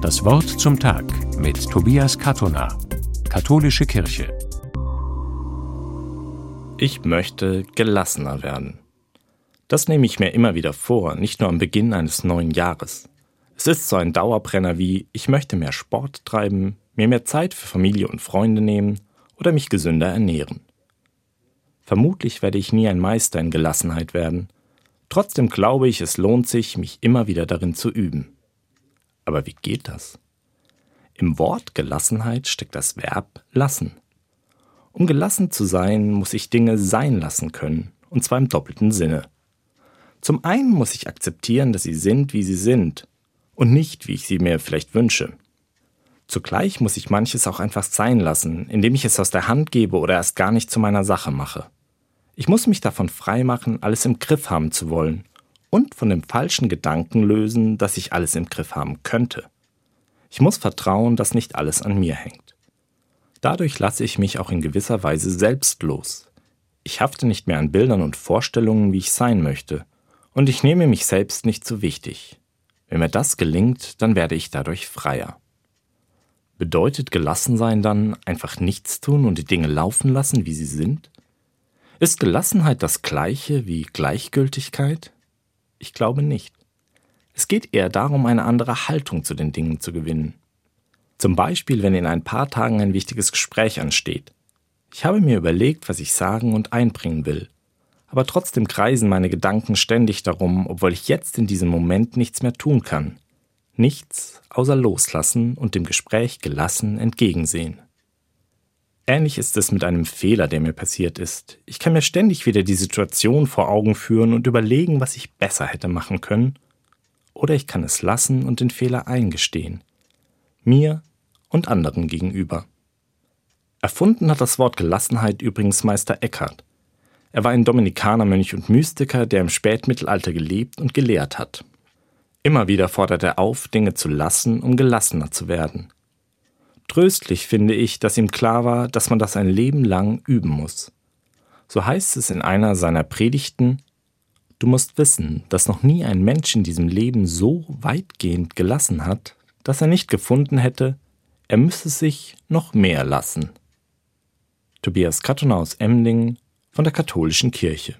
Das Wort zum Tag mit Tobias Katona, Katholische Kirche. Ich möchte gelassener werden. Das nehme ich mir immer wieder vor, nicht nur am Beginn eines neuen Jahres. Es ist so ein Dauerbrenner wie ich möchte mehr Sport treiben, mir mehr Zeit für Familie und Freunde nehmen oder mich gesünder ernähren. Vermutlich werde ich nie ein Meister in Gelassenheit werden, trotzdem glaube ich, es lohnt sich, mich immer wieder darin zu üben. Aber wie geht das? Im Wort Gelassenheit steckt das Verb lassen. Um gelassen zu sein, muss ich Dinge sein lassen können, und zwar im doppelten Sinne. Zum einen muss ich akzeptieren, dass sie sind, wie sie sind, und nicht, wie ich sie mir vielleicht wünsche. Zugleich muss ich manches auch einfach sein lassen, indem ich es aus der Hand gebe oder erst gar nicht zu meiner Sache mache. Ich muss mich davon freimachen, alles im Griff haben zu wollen und von dem falschen Gedanken lösen, dass ich alles im Griff haben könnte. Ich muss vertrauen, dass nicht alles an mir hängt. Dadurch lasse ich mich auch in gewisser Weise selbst los. Ich hafte nicht mehr an Bildern und Vorstellungen, wie ich sein möchte, und ich nehme mich selbst nicht zu wichtig. Wenn mir das gelingt, dann werde ich dadurch freier. Bedeutet Gelassensein dann einfach nichts tun und die Dinge laufen lassen, wie sie sind? Ist Gelassenheit das gleiche wie Gleichgültigkeit? Ich glaube nicht. Es geht eher darum, eine andere Haltung zu den Dingen zu gewinnen. Zum Beispiel, wenn in ein paar Tagen ein wichtiges Gespräch ansteht. Ich habe mir überlegt, was ich sagen und einbringen will. Aber trotzdem kreisen meine Gedanken ständig darum, obwohl ich jetzt in diesem Moment nichts mehr tun kann. Nichts außer loslassen und dem Gespräch gelassen entgegensehen. Ähnlich ist es mit einem Fehler, der mir passiert ist. Ich kann mir ständig wieder die Situation vor Augen führen und überlegen, was ich besser hätte machen können. Oder ich kann es lassen und den Fehler eingestehen. Mir und anderen gegenüber. Erfunden hat das Wort Gelassenheit übrigens Meister Eckhart. Er war ein Dominikanermönch und Mystiker, der im Spätmittelalter gelebt und gelehrt hat. Immer wieder fordert er auf, Dinge zu lassen, um gelassener zu werden. Tröstlich finde ich, dass ihm klar war, dass man das ein Leben lang üben muss. So heißt es in einer seiner Predigten, Du musst wissen, dass noch nie ein Mensch in diesem Leben so weitgehend gelassen hat, dass er nicht gefunden hätte, er müsse sich noch mehr lassen. Tobias Kattoner aus Emdingen von der Katholischen Kirche